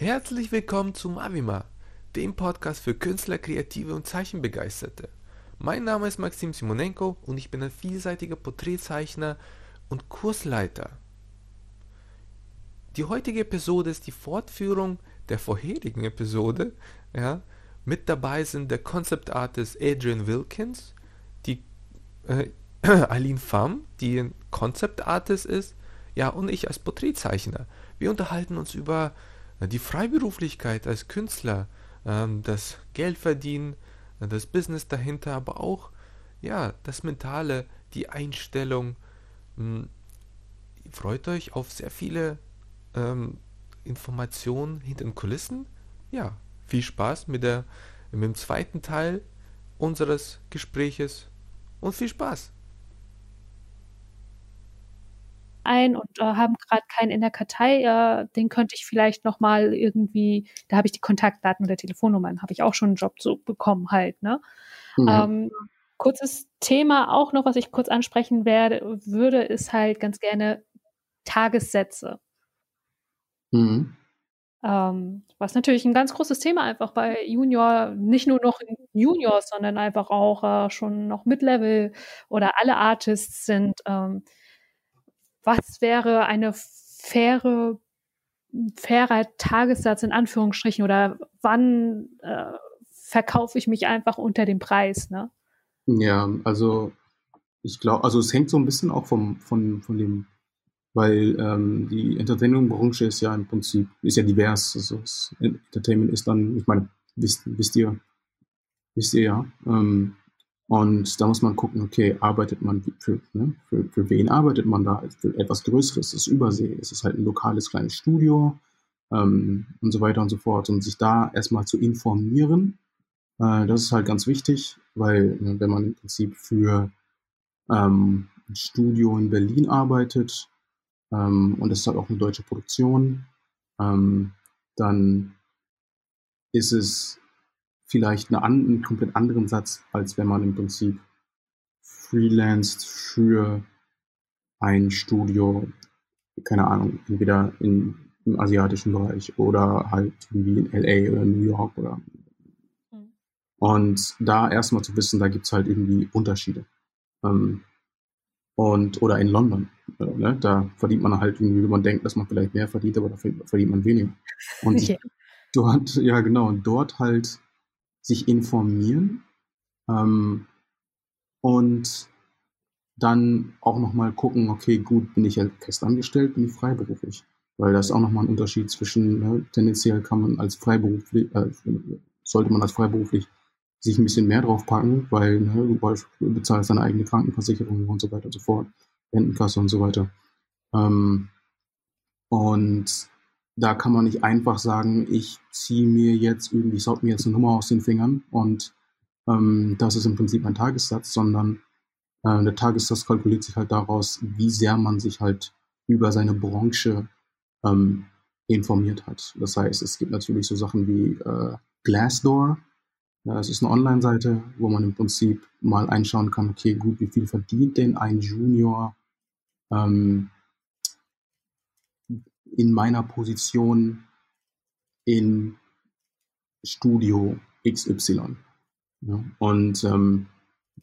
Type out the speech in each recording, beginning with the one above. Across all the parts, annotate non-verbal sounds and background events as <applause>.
Herzlich willkommen zu Mavima, dem Podcast für Künstler, Kreative und Zeichenbegeisterte. Mein Name ist Maxim Simonenko und ich bin ein vielseitiger Porträtzeichner und Kursleiter. Die heutige Episode ist die Fortführung der vorherigen Episode. Ja. Mit dabei sind der Concept Artist Adrian Wilkins, die äh, <clears throat> Aline Pham, die ein Concept Artist ist, ja, und ich als Porträtzeichner. Wir unterhalten uns über die Freiberuflichkeit als Künstler, ähm, das Geldverdienen, äh, das Business dahinter, aber auch ja, das Mentale, die Einstellung. Hm, freut euch auf sehr viele ähm, Informationen hinter den Kulissen. Ja, viel Spaß mit, der, mit dem zweiten Teil unseres Gespräches und viel Spaß. Ein und äh, haben gerade keinen in der Kartei, äh, den könnte ich vielleicht noch mal irgendwie, da habe ich die Kontaktdaten oder Telefonnummern, habe ich auch schon einen Job so bekommen halt, ne? Mhm. Ähm, kurzes Thema auch noch, was ich kurz ansprechen werde, würde, ist halt ganz gerne Tagessätze. Mhm. Ähm, was natürlich ein ganz großes Thema einfach bei Junior, nicht nur noch Juniors, sondern einfach auch äh, schon noch Mid-Level oder alle Artists sind. Ähm, was wäre eine faire, fairer Tagessatz in Anführungsstrichen oder wann äh, verkaufe ich mich einfach unter dem Preis, ne? Ja, also ich glaube, also es hängt so ein bisschen auch vom, von, von dem, weil ähm, die Entertainment-Branche ist ja im Prinzip, ist ja divers. Also Entertainment ist dann, ich meine, wisst, wisst ihr, wisst ihr ja, ähm, und da muss man gucken, okay, arbeitet man für, ne, für, für wen arbeitet man da? Für etwas Größeres, ist Übersee, ist es halt ein lokales kleines Studio ähm, und so weiter und so fort. Und sich da erstmal zu informieren, äh, das ist halt ganz wichtig, weil ne, wenn man im Prinzip für ähm, ein Studio in Berlin arbeitet ähm, und es ist halt auch eine deutsche Produktion, ähm, dann ist es vielleicht eine, einen komplett anderen Satz, als wenn man im Prinzip freelanced für ein Studio, keine Ahnung, entweder in, im asiatischen Bereich oder halt irgendwie in LA oder New York oder mhm. und da erstmal zu wissen, da gibt es halt irgendwie Unterschiede. Ähm, und, oder in London. Äh, ne? Da verdient man halt irgendwie, wenn man denkt, dass man vielleicht mehr verdient, aber da verdient man weniger. Und <laughs> ja. dort, ja genau, und dort halt sich informieren ähm, und dann auch nochmal gucken, okay, gut, bin ich ja festangestellt, bin ich freiberuflich. Weil das ist auch nochmal ein Unterschied zwischen, ne, tendenziell kann man als freiberuflich, äh, sollte man als freiberuflich sich ein bisschen mehr drauf packen, weil ne, du bezahlst deine eigene Krankenversicherung und so weiter und so fort, Rentenkasse und so weiter. Ähm, und da kann man nicht einfach sagen, ich ziehe mir jetzt irgendwie, ich saug mir jetzt eine Nummer aus den Fingern und ähm, das ist im Prinzip ein Tagessatz, sondern äh, der Tagessatz kalkuliert sich halt daraus, wie sehr man sich halt über seine Branche ähm, informiert hat. Das heißt, es gibt natürlich so Sachen wie äh, Glassdoor. Ja, es ist eine Online-Seite, wo man im Prinzip mal einschauen kann, okay, gut, wie viel verdient denn ein Junior ähm, in meiner Position in Studio XY. Ja, und ähm,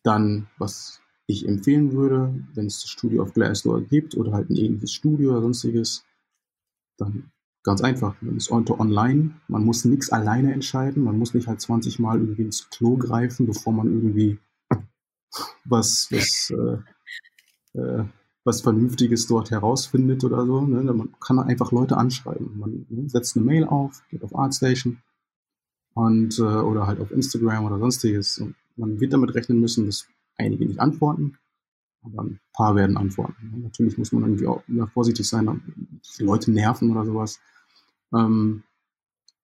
dann, was ich empfehlen würde, wenn es das Studio auf Glassdoor gibt oder halt ein ähnliches Studio oder sonstiges, dann ganz einfach, man ist online, man muss nichts alleine entscheiden, man muss nicht halt 20 Mal irgendwie ins Klo greifen, bevor man irgendwie was, was äh, äh, was Vernünftiges dort herausfindet oder so. Ne? Man kann einfach Leute anschreiben. Man ne, setzt eine Mail auf, geht auf ArtStation und, äh, oder halt auf Instagram oder sonstiges. Und man wird damit rechnen müssen, dass einige nicht antworten, aber ein paar werden antworten. Ne? Natürlich muss man irgendwie auch vorsichtig sein, die Leute nerven oder sowas. Ähm,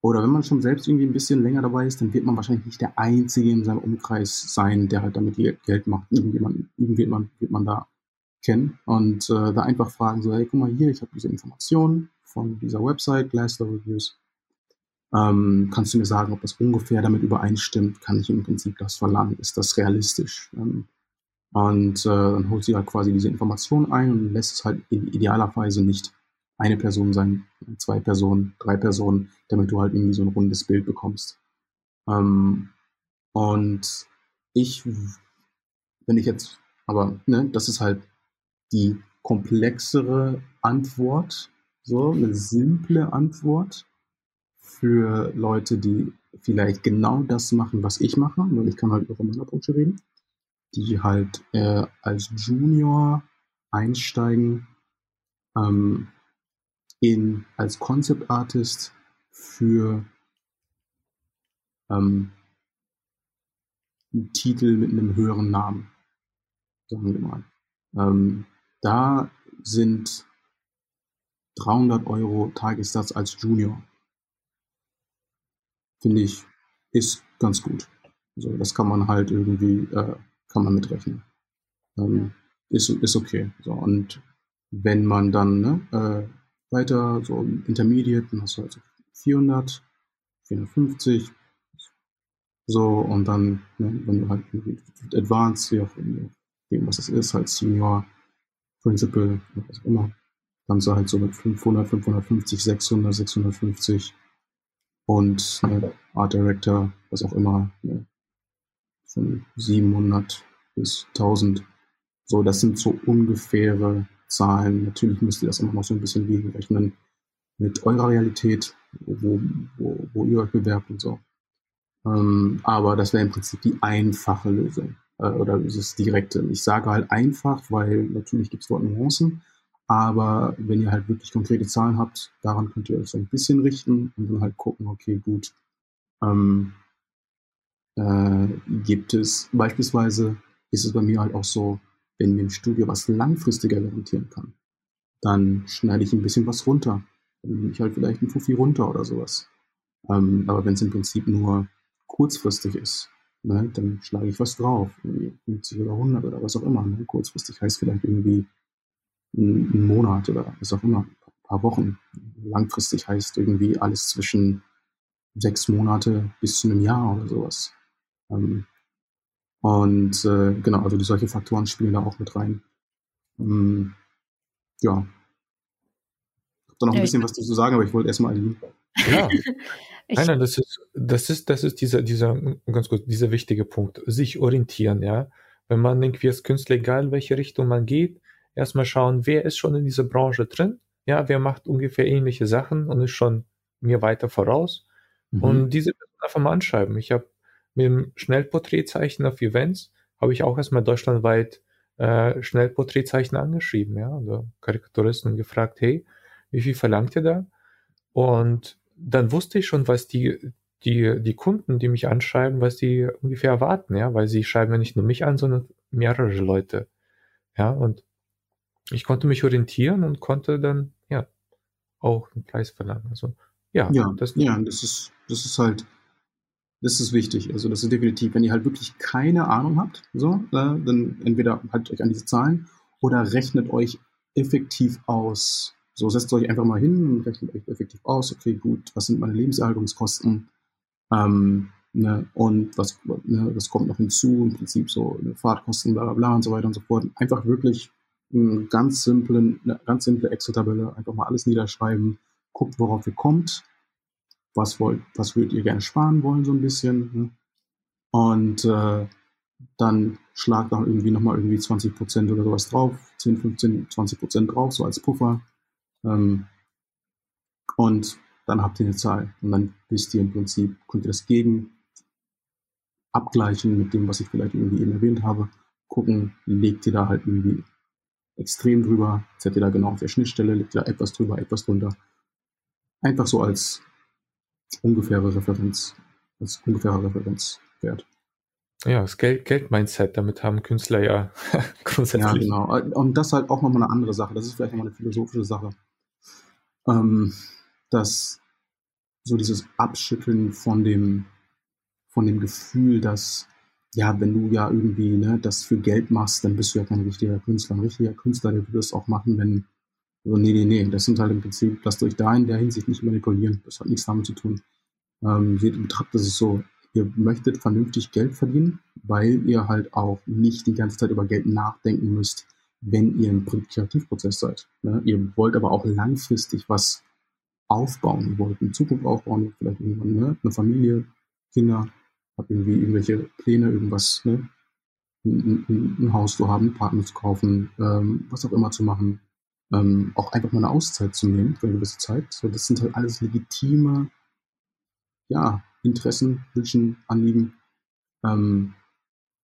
oder wenn man schon selbst irgendwie ein bisschen länger dabei ist, dann wird man wahrscheinlich nicht der Einzige in seinem Umkreis sein, der halt damit Geld macht. Irgendjemand, irgendjemand wird man da kennen und äh, da einfach fragen, so, hey, guck mal hier, ich habe diese Informationen von dieser Website, Glassdoor Reviews. Ähm, kannst du mir sagen, ob das ungefähr damit übereinstimmt? Kann ich im Prinzip das verlangen? Ist das realistisch? Ähm, und äh, dann holt sie halt quasi diese Informationen ein und lässt es halt idealerweise nicht eine Person sein, zwei Personen, drei Personen, damit du halt irgendwie so ein rundes Bild bekommst. Ähm, und ich, wenn ich jetzt, aber ne, das ist halt die komplexere Antwort, so eine simple Antwort für Leute, die vielleicht genau das machen, was ich mache, weil ich kann halt über meine Branche reden, die halt äh, als Junior einsteigen ähm, in als Concept Artist für ähm, einen Titel mit einem höheren Namen, sagen wir mal. Ähm, da sind 300 Euro Tagessatz als Junior. Finde ich, ist ganz gut. Also das kann man halt irgendwie, äh, kann man mitrechnen. Ähm, ist, ist okay. So, und wenn man dann ne, äh, weiter, so Intermediate, dann hast du halt so 400, 450, so, und dann, ne, wenn du halt Advanced, wie auch dem, was es ist, halt Senior, Principal, was auch immer, kannst du halt so mit 500, 550, 600, 650 und ne, Art Director, was auch immer, ne, von 700 bis 1000. So, das sind so ungefähre Zahlen. Natürlich müsst ihr das immer noch so ein bisschen gegenrechnen mit eurer Realität, wo, wo, wo ihr euch bewerbt und so. Ähm, aber das wäre im Prinzip die einfache Lösung äh, oder das direkte. Ich sage halt einfach, weil natürlich gibt es dort Nuancen, aber wenn ihr halt wirklich konkrete Zahlen habt, daran könnt ihr euch so ein bisschen richten und dann halt gucken, okay, gut, ähm, äh, gibt es beispielsweise, ist es bei mir halt auch so, wenn mir im Studio was langfristiger garantieren kann, dann schneide ich ein bisschen was runter. Dann nehme ich halt vielleicht ein Fuffi runter oder sowas. Ähm, aber wenn es im Prinzip nur kurzfristig ist, ne, dann schlage ich was drauf, irgendwie 50 oder 100 oder was auch immer. Ne? Kurzfristig heißt vielleicht irgendwie ein, Monat oder was auch immer, ein paar Wochen. Langfristig heißt irgendwie alles zwischen sechs Monate bis zu einem Jahr oder sowas. Ähm, und äh, genau, also solche Faktoren spielen da auch mit rein. Ähm, ja. Ich habe da noch ein bisschen was dazu sagen, aber ich wollte erstmal Aline. Ja. <laughs> nein, nein, das ist, das ist, das ist dieser, dieser, ganz kurz, dieser wichtige Punkt. Sich orientieren, ja. Wenn man irgendwie als Künstler, egal in welche Richtung man geht, erstmal schauen, wer ist schon in dieser Branche drin, ja, wer macht ungefähr ähnliche Sachen und ist schon mir weiter voraus. Mhm. Und diese Person einfach mal anschreiben. Ich habe mit dem Schnellporträtzeichen auf Events, habe ich auch erstmal deutschlandweit äh, Schnellporträtzeichen angeschrieben, ja, also Karikaturisten gefragt, hey, wie viel verlangt ihr da? Und dann wusste ich schon, was die, die, die Kunden, die mich anschreiben, was die ungefähr erwarten, ja, weil sie schreiben ja nicht nur mich an, sondern mehrere Leute. Ja, und ich konnte mich orientieren und konnte dann, ja, auch einen Preis verlangen. Also, ja, ja, das, ja, das ist, das ist halt, das ist wichtig. Also, das ist definitiv, wenn ihr halt wirklich keine Ahnung habt, so, äh, dann entweder haltet euch an diese Zahlen oder rechnet euch effektiv aus. So, setzt euch einfach mal hin und rechnet euch effektiv aus. Okay, gut, was sind meine Lebenserhaltungskosten? Ähm, ne, und was, ne, was kommt noch hinzu? Im Prinzip so ne, Fahrtkosten, bla, bla, bla und so weiter und so fort. Einfach wirklich einen ganz simplen, eine ganz simple Excel-Tabelle, einfach mal alles niederschreiben, guckt, worauf ihr kommt, was wollt, was würdet ihr gerne sparen wollen, so ein bisschen. Ne? Und äh, dann schlagt noch irgendwie nochmal irgendwie 20 Prozent oder sowas drauf, 10, 15, 20 Prozent drauf, so als Puffer. Ähm, und dann habt ihr eine Zahl. Und dann wisst ihr im Prinzip, könnt ihr das gegen abgleichen mit dem, was ich vielleicht irgendwie eben erwähnt habe. Gucken, legt ihr da halt irgendwie extrem drüber, seid ihr da genau auf der Schnittstelle, legt ihr da etwas drüber, etwas drunter. Einfach so als ungefähre Referenz, als ungefährer Referenzwert. Ja, das Geld, Geld-Mindset, damit haben Künstler ja <laughs> grundsätzlich. Ja, genau. Und das ist halt auch nochmal eine andere Sache. Das ist vielleicht nochmal eine philosophische Sache. Ähm, dass so dieses Abschütteln von dem, von dem Gefühl, dass ja, wenn du ja irgendwie ne, das für Geld machst, dann bist du ja kein richtiger Künstler. Ein richtiger Künstler, der würde es auch machen, wenn, also nee, nee, nee, das sind halt im Prinzip, lasst euch da in der Hinsicht nicht manipulieren. Das hat nichts damit zu tun. Ähm, betrachtet es so, ihr möchtet vernünftig Geld verdienen, weil ihr halt auch nicht die ganze Zeit über Geld nachdenken müsst, wenn ihr im Kreativprozess seid. Ne? Ihr wollt aber auch langfristig was aufbauen. Ihr wollt eine Zukunft aufbauen, vielleicht irgendwann ne? eine Familie, Kinder, habt irgendwie irgendwelche Pläne, irgendwas, ne? ein, ein, ein Haus zu haben, einen Partner zu kaufen, ähm, was auch immer zu machen. Ähm, auch einfach mal eine Auszeit zu nehmen für eine gewisse Zeit. So, das sind halt alles legitime ja, Interessen, Wünschen, Anliegen, ähm,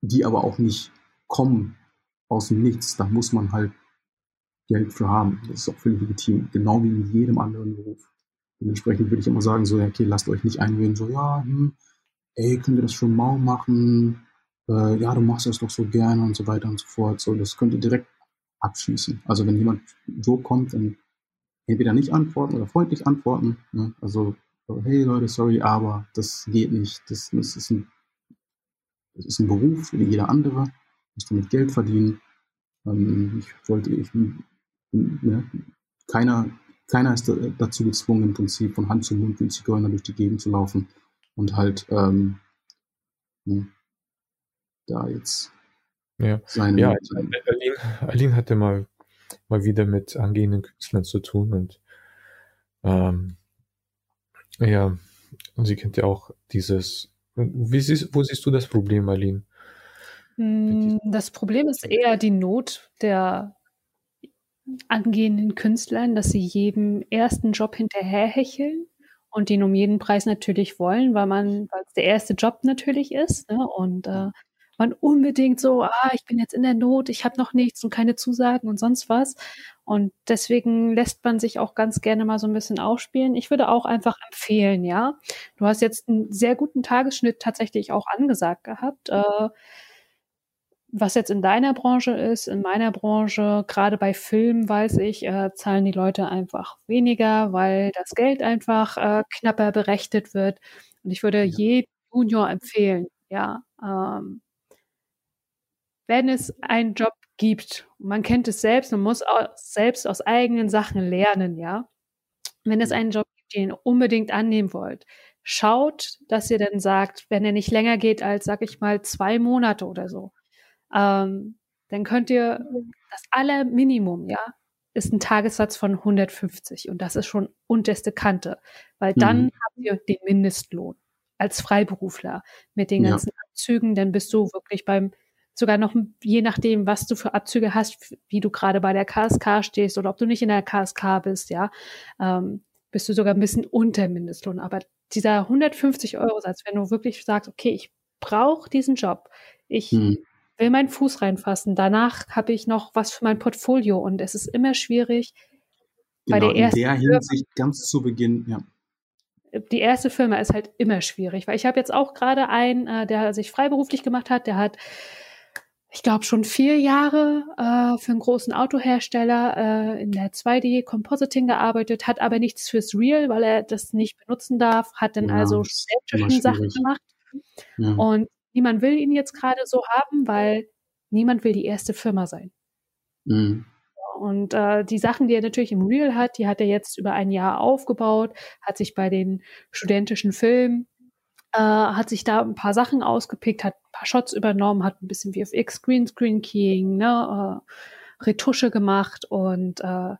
die aber auch nicht kommen aus dem Nichts. Da muss man halt Geld für haben. Das ist auch völlig legitim, genau wie in jedem anderen Beruf. Dementsprechend würde ich immer sagen, so, okay, lasst euch nicht einreden, so, ja, hm, ey, können wir das schon mal machen? Äh, ja, du machst das doch so gerne und so weiter und so fort. So, das könnt ihr direkt abschließen. Also wenn jemand so kommt, dann entweder nicht antworten oder freundlich antworten. Ne? Also, hey Leute, sorry, aber das geht nicht. Das, das, ist, ein, das ist ein Beruf wie jeder andere. Muss damit Geld verdienen. Ähm, ich wollte, ich, ne? keiner, keiner ist dazu gezwungen, im Prinzip von Hand zu Mund wie Zigeuner durch die Gegend zu laufen und halt ähm, ne, da jetzt ja. seine. Ja, Aline, Aline hatte mal, mal wieder mit angehenden Künstlern zu tun und ähm, ja, und sie kennt ja auch dieses. Wie siehst, wo siehst du das Problem, Aline? Hm, das Problem ist eher die Not der angehenden Künstlern, dass sie jedem ersten Job hinterherhecheln und den um jeden Preis natürlich wollen, weil man, weil es der erste Job natürlich ist. Ne? Und äh, man unbedingt so, ah, ich bin jetzt in der Not, ich habe noch nichts und keine Zusagen und sonst was. Und deswegen lässt man sich auch ganz gerne mal so ein bisschen aufspielen. Ich würde auch einfach empfehlen, ja. Du hast jetzt einen sehr guten Tagesschnitt tatsächlich auch angesagt gehabt. Äh, was jetzt in deiner Branche ist, in meiner Branche, gerade bei Filmen, weiß ich, äh, zahlen die Leute einfach weniger, weil das Geld einfach äh, knapper berechnet wird. Und ich würde ja. jedem Junior empfehlen, ja, ähm, wenn es einen Job gibt, man kennt es selbst, man muss auch selbst aus eigenen Sachen lernen, ja. Wenn es einen Job gibt, den ihr unbedingt annehmen wollt, schaut, dass ihr dann sagt, wenn er nicht länger geht als, sag ich mal, zwei Monate oder so, ähm, dann könnt ihr das aller Minimum, ja, ist ein Tagessatz von 150 und das ist schon unterste Kante, weil dann mhm. habt ihr den Mindestlohn als Freiberufler mit den ganzen ja. Abzügen, dann bist du wirklich beim sogar noch je nachdem, was du für Abzüge hast, wie du gerade bei der KSK stehst oder ob du nicht in der KSK bist, ja, ähm, bist du sogar ein bisschen unter Mindestlohn. Aber dieser 150 Euro Satz, wenn du wirklich sagst, okay, ich brauche diesen Job, ich hm. Will meinen Fuß reinfassen, danach habe ich noch was für mein Portfolio und es ist immer schwierig. Genau, bei der ersten in der Hinsicht ganz zu Beginn, ja. Die erste Firma ist halt immer schwierig, weil ich habe jetzt auch gerade einen, äh, der sich freiberuflich gemacht hat, der hat ich glaube, schon vier Jahre äh, für einen großen Autohersteller äh, in der 2D Compositing gearbeitet, hat aber nichts fürs Real, weil er das nicht benutzen darf, hat dann ja, also städtische Sachen gemacht. Ja. Und niemand will ihn jetzt gerade so haben, weil niemand will die erste Firma sein. Mhm. Und äh, die Sachen, die er natürlich im Real hat, die hat er jetzt über ein Jahr aufgebaut, hat sich bei den studentischen Filmen äh, hat sich da ein paar Sachen ausgepickt, hat ein paar Shots übernommen, hat ein bisschen VFX, Greenscreen Keying, ne, äh, Retusche gemacht und äh,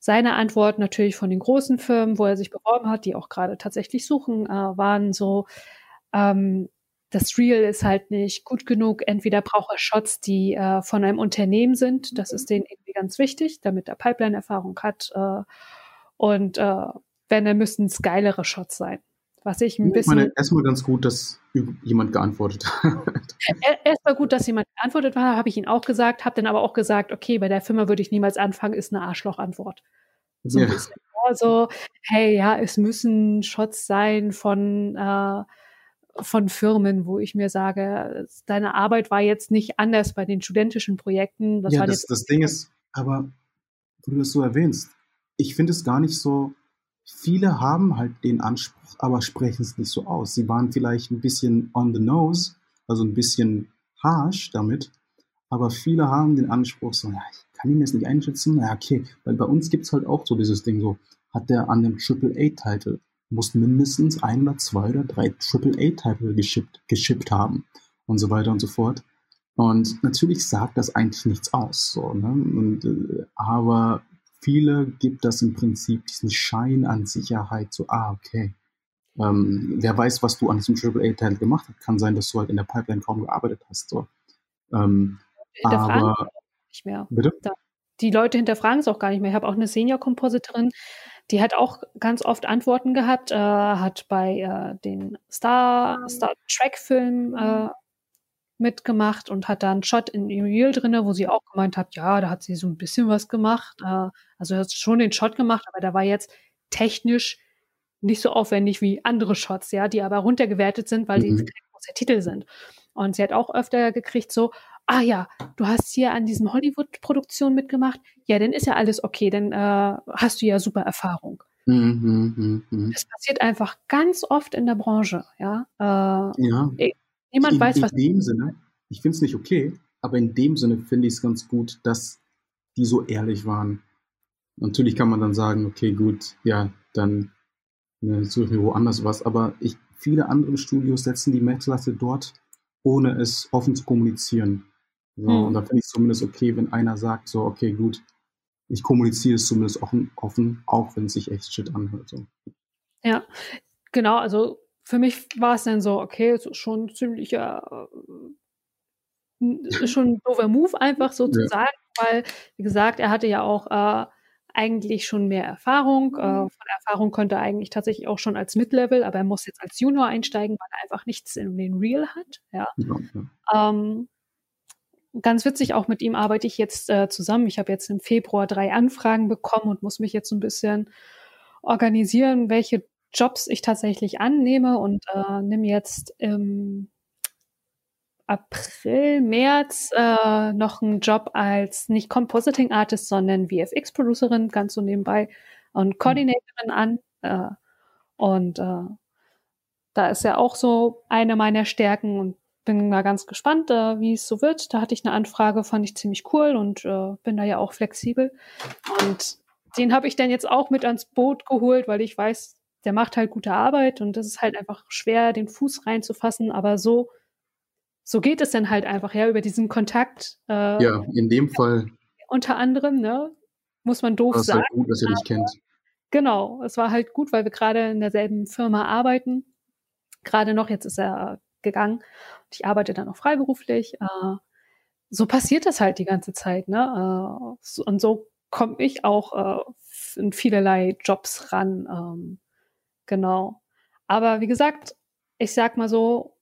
seine Antwort natürlich von den großen Firmen, wo er sich beworben hat, die auch gerade tatsächlich suchen, äh, waren so, ähm, das Real ist halt nicht gut genug. Entweder braucht er Shots, die äh, von einem Unternehmen sind. Das ist denen irgendwie ganz wichtig, damit er Pipeline-Erfahrung hat. Äh, und äh, wenn, dann müssten es geilere Shots sein. Was ich ein bisschen. Ich meine, erstmal ganz gut, dass jemand geantwortet hat. Erstmal gut, dass jemand geantwortet hat, habe ich ihn auch gesagt, habe dann aber auch gesagt, okay, bei der Firma würde ich niemals anfangen, ist eine Arschloch-Antwort. So ja. Also, hey, ja, es müssen Shots sein von, äh, von Firmen, wo ich mir sage, deine Arbeit war jetzt nicht anders bei den studentischen Projekten. Das ja, das, das Ding ist, aber wo du das so erwähnst, ich finde es gar nicht so Viele haben halt den Anspruch, aber sprechen es nicht so aus. Sie waren vielleicht ein bisschen on the nose, also ein bisschen harsh damit, aber viele haben den Anspruch, so, ja, ich kann ihn jetzt nicht einschätzen, ja, okay, weil bei uns gibt es halt auch so dieses Ding, so, hat der an dem AAA-Titel, muss mindestens ein oder zwei oder drei AAA-Titel geschippt, geschippt haben und so weiter und so fort. Und natürlich sagt das eigentlich nichts aus, so, ne? Und, äh, aber viele gibt das im Prinzip diesen Schein an Sicherheit, so, ah, okay. Ähm, wer weiß, was du an diesem AAA-Teil gemacht hast. Kann sein, dass du halt in der Pipeline kaum gearbeitet hast. So. Ähm, aber nicht mehr. Bitte? Da, die Leute hinterfragen es auch gar nicht mehr. Ich habe auch eine Senior-Kompositorin, die hat auch ganz oft Antworten gehabt, äh, hat bei äh, den Star, Star Trek-Film äh, mitgemacht und hat da einen Shot in Reel drinne, wo sie auch gemeint hat, ja, da hat sie so ein bisschen was gemacht. Äh, also hat schon den Shot gemacht, aber der war jetzt technisch nicht so aufwendig wie andere Shots, ja, die aber runtergewertet sind, weil mhm. die kein großer Titel sind. Und sie hat auch öfter gekriegt so, ah ja, du hast hier an diesem Hollywood-Produktion mitgemacht, ja, dann ist ja alles okay, dann äh, hast du ja super Erfahrung. Mhm, mh, mh. Das passiert einfach ganz oft in der Branche, ja. Äh, ja. Niemand in, weiß, was. In dem Sinne, ich finde es nicht okay, aber in dem Sinne finde ich es ganz gut, dass die so ehrlich waren. Natürlich kann man dann sagen, okay, gut, ja, dann ne, suche mir woanders was, aber ich, viele andere Studios setzen die Messlatte dort, ohne es offen zu kommunizieren. So, hm. Und da finde ich es zumindest okay, wenn einer sagt, so, okay, gut, ich kommuniziere es zumindest offen, offen auch wenn es sich echt shit anhört. So. Ja, genau, also für mich war es dann so, okay, es ist schon ziemlicher, äh, schon ein doofer Move einfach so zu sagen, weil, wie gesagt, er hatte ja auch äh, eigentlich schon mehr Erfahrung. Äh, mhm. von Erfahrung könnte er eigentlich tatsächlich auch schon als Mid-Level, aber er muss jetzt als Junior einsteigen, weil er einfach nichts in den Real hat. Ja. ja, ja. Ähm, ganz witzig, auch mit ihm arbeite ich jetzt äh, zusammen. Ich habe jetzt im Februar drei Anfragen bekommen und muss mich jetzt ein bisschen organisieren, welche Jobs ich tatsächlich annehme und äh, nehme jetzt im April, März äh, noch einen Job als nicht Compositing Artist, sondern VFX Producerin, ganz so nebenbei und mhm. Coordinatorin an. Äh, und äh, da ist ja auch so eine meiner Stärken und bin mal ganz gespannt, äh, wie es so wird. Da hatte ich eine Anfrage, fand ich ziemlich cool und äh, bin da ja auch flexibel. Und den habe ich dann jetzt auch mit ans Boot geholt, weil ich weiß, der macht halt gute Arbeit und das ist halt einfach schwer, den Fuß reinzufassen, aber so, so geht es dann halt einfach, ja, über diesen Kontakt. Äh, ja, in dem Fall. Unter anderem, ne, muss man doof das sagen. Ist halt gut, dass er dich kennt. Genau, es war halt gut, weil wir gerade in derselben Firma arbeiten. Gerade noch, jetzt ist er gegangen. Ich arbeite dann auch freiberuflich. Äh, so passiert das halt die ganze Zeit, ne? Äh, und so komme ich auch äh, in vielerlei Jobs ran. Ähm, Genau. Aber wie gesagt, ich sag mal so,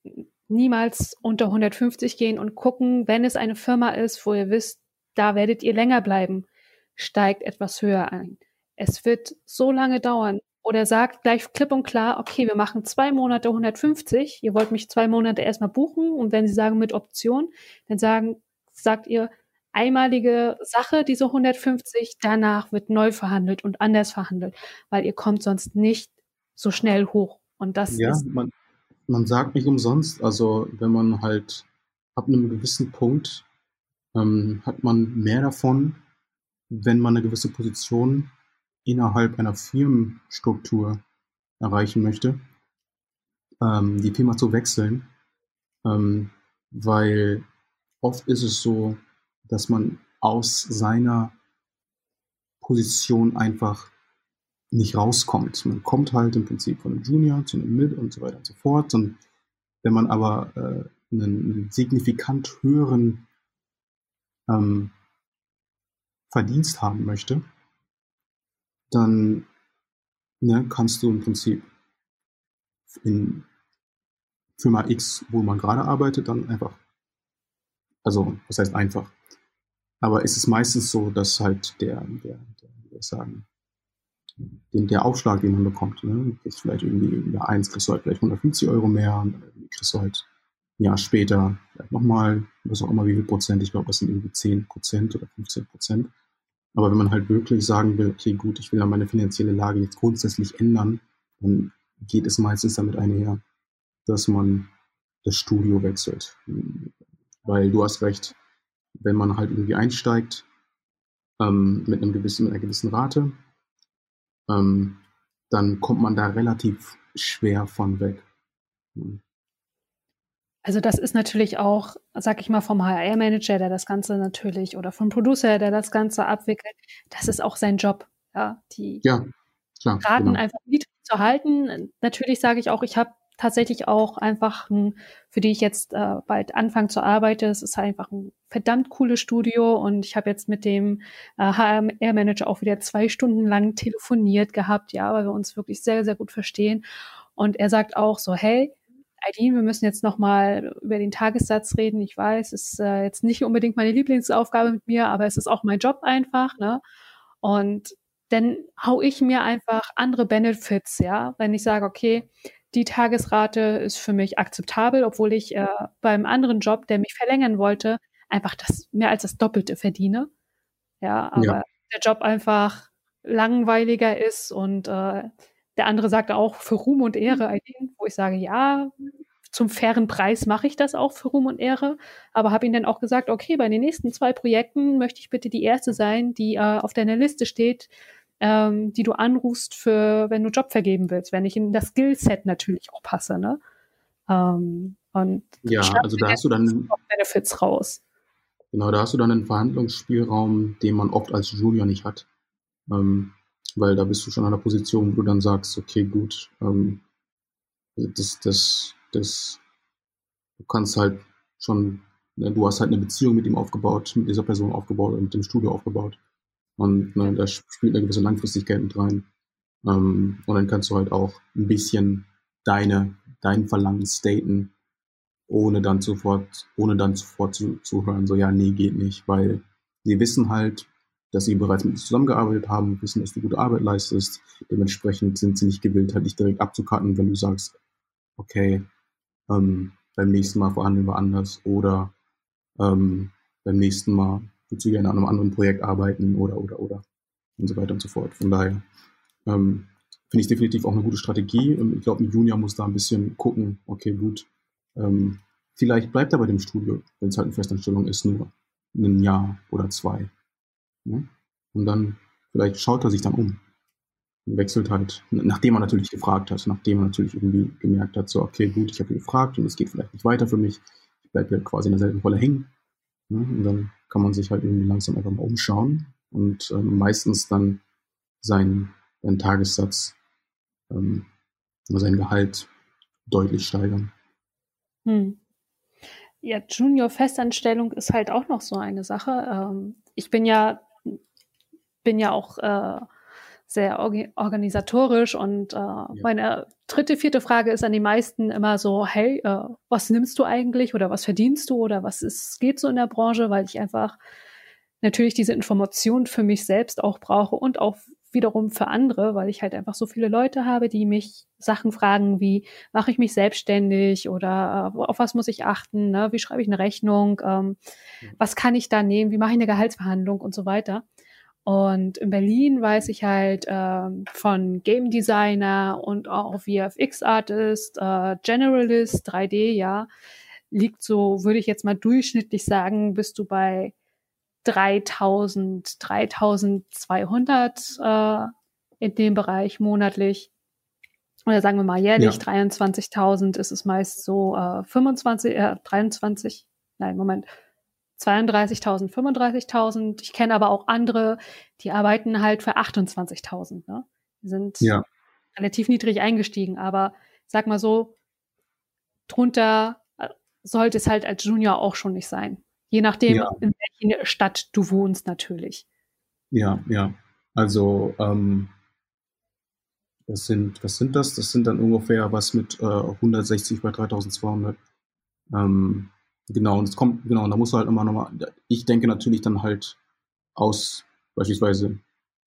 niemals unter 150 gehen und gucken, wenn es eine Firma ist, wo ihr wisst, da werdet ihr länger bleiben, steigt etwas höher ein. Es wird so lange dauern. Oder sagt gleich klipp und klar, okay, wir machen zwei Monate 150, ihr wollt mich zwei Monate erstmal buchen und wenn sie sagen mit Option, dann sagen, sagt ihr, einmalige Sache, diese 150, danach wird neu verhandelt und anders verhandelt, weil ihr kommt sonst nicht so schnell hoch. Und das ja, ist. Man, man sagt nicht umsonst, also wenn man halt ab einem gewissen Punkt ähm, hat man mehr davon, wenn man eine gewisse Position innerhalb einer Firmenstruktur erreichen möchte, ähm, die Firma zu wechseln, ähm, weil oft ist es so, dass man aus seiner Position einfach nicht rauskommt. Man kommt halt im Prinzip von einem Junior zu einem Mid und so weiter und so fort. Und wenn man aber äh, einen, signifikant höheren ähm, Verdienst haben möchte, dann ne, kannst du im Prinzip in Firma X, wo man gerade arbeitet, dann einfach, also was heißt einfach, aber ist es meistens so, dass halt der, der, der wie soll ich sagen, den, der Aufschlag, den man bekommt. Ne? Kriegst vielleicht irgendwie in der 1 kriegst du halt vielleicht 150 Euro mehr dann kriegst du halt ein Jahr später vielleicht nochmal, was auch immer wie viel Prozent, ich glaube, das sind irgendwie 10 Prozent oder 15 Prozent. Aber wenn man halt wirklich sagen will, okay, gut, ich will ja meine finanzielle Lage jetzt grundsätzlich ändern, dann geht es meistens damit einher, dass man das Studio wechselt. Weil du hast recht, wenn man halt irgendwie einsteigt, ähm, mit, einem gewissen, mit einer gewissen Rate, ähm, dann kommt man da relativ schwer von weg. Also das ist natürlich auch, sag ich mal, vom HR-Manager, der das Ganze natürlich, oder vom Producer, der das Ganze abwickelt, das ist auch sein Job. Ja, die ja, klar, Raten genau. einfach niedrig zu halten. Natürlich sage ich auch, ich habe tatsächlich auch einfach, ein, für die ich jetzt äh, bald anfange zu arbeiten. Es ist einfach ein verdammt cooles Studio und ich habe jetzt mit dem äh, HR-Manager auch wieder zwei Stunden lang telefoniert gehabt, ja, weil wir uns wirklich sehr, sehr gut verstehen. Und er sagt auch so, hey, Eileen, wir müssen jetzt nochmal über den Tagessatz reden. Ich weiß, es ist äh, jetzt nicht unbedingt meine Lieblingsaufgabe mit mir, aber es ist auch mein Job einfach, ne? Und dann hau ich mir einfach andere Benefits, ja, wenn ich sage, okay, die Tagesrate ist für mich akzeptabel, obwohl ich äh, beim anderen Job, der mich verlängern wollte, einfach das mehr als das Doppelte verdiene. Ja, aber ja. der Job einfach langweiliger ist und äh, der andere sagte auch für Ruhm und Ehre, mhm. wo ich sage, ja, zum fairen Preis mache ich das auch für Ruhm und Ehre, aber habe ihm dann auch gesagt, okay, bei den nächsten zwei Projekten möchte ich bitte die erste sein, die äh, auf deiner Liste steht, ähm, die du anrufst für, wenn du Job vergeben willst, wenn ich in das Skillset natürlich auch passe, ne? Ähm, und ja, also da hast du dann Benefits raus. Genau, da hast du dann einen Verhandlungsspielraum, den man oft als Junior nicht hat. Ähm, weil da bist du schon an der Position, wo du dann sagst, okay, gut, ähm, das, das, das, du kannst halt schon, ne, du hast halt eine Beziehung mit ihm aufgebaut, mit dieser Person aufgebaut, mit dem Studio aufgebaut. Und ne, da spielt eine gewisse Langfristigkeit mit rein. Ähm, und dann kannst du halt auch ein bisschen deine, dein Verlangen staten, ohne dann sofort, ohne dann sofort zu, zu hören, so ja, nee, geht nicht, weil sie wissen halt, dass sie bereits mit dir zusammengearbeitet haben, wissen, dass du gute Arbeit leistest. Dementsprechend sind sie nicht gewillt, halt dich direkt abzukatten, wenn du sagst, okay, ähm, beim nächsten Mal verhandeln wir anders oder ähm, beim nächsten Mal würdest du gerne an einem anderen Projekt arbeiten oder, oder, oder und so weiter und so fort. Von daher ähm, finde ich definitiv auch eine gute Strategie ich glaube, ein Junior muss da ein bisschen gucken, okay, gut, ähm, vielleicht bleibt er bei dem Studio, wenn es halt eine Festanstellung ist, nur ein Jahr oder zwei. Ne? Und dann, vielleicht schaut er sich dann um und wechselt halt, nachdem er natürlich gefragt hat, nachdem er natürlich irgendwie gemerkt hat, so, okay, gut, ich habe gefragt und es geht vielleicht nicht weiter für mich, ich bleibe hier quasi in derselben Rolle hängen. Ne? Und dann kann man sich halt irgendwie langsam einfach mal umschauen und ähm, meistens dann seinen, seinen Tagessatz, ähm, sein Gehalt deutlich steigern. Hm. Ja, Junior-Festanstellung ist halt auch noch so eine Sache. Ähm, ich bin ja bin ja auch äh, sehr organisatorisch und äh, ja. meine dritte, vierte Frage ist an die meisten immer so, hey, äh, was nimmst du eigentlich oder was verdienst du oder was ist, geht so in der Branche, weil ich einfach natürlich diese Information für mich selbst auch brauche und auch wiederum für andere, weil ich halt einfach so viele Leute habe, die mich Sachen fragen wie, mache ich mich selbstständig oder äh, auf was muss ich achten, ne? wie schreibe ich eine Rechnung, ähm, was kann ich da nehmen, wie mache ich eine Gehaltsverhandlung und so weiter. Und in Berlin weiß ich halt ähm, von Game Designer und auch VFX Artist, äh, Generalist, 3D, ja, liegt so, würde ich jetzt mal durchschnittlich sagen, bist du bei 3000, 3200 äh, in dem Bereich monatlich. Oder sagen wir mal jährlich, ja. 23.000 ist es meist so äh, 25, äh, 23, nein, Moment, 32.000, 35.000. Ich kenne aber auch andere, die arbeiten halt für 28.000. Ne? Die sind ja. relativ niedrig eingestiegen, aber sag mal so, drunter äh, sollte es halt als Junior auch schon nicht sein. Je nachdem, ja. in welcher Stadt du wohnst, natürlich. Ja, ja. Also, ähm, das sind, was sind das? Das sind dann ungefähr was mit äh, 160 bei 3200. Ähm, Genau, und es kommt, genau, und da muss halt immer nochmal, ich denke natürlich dann halt aus beispielsweise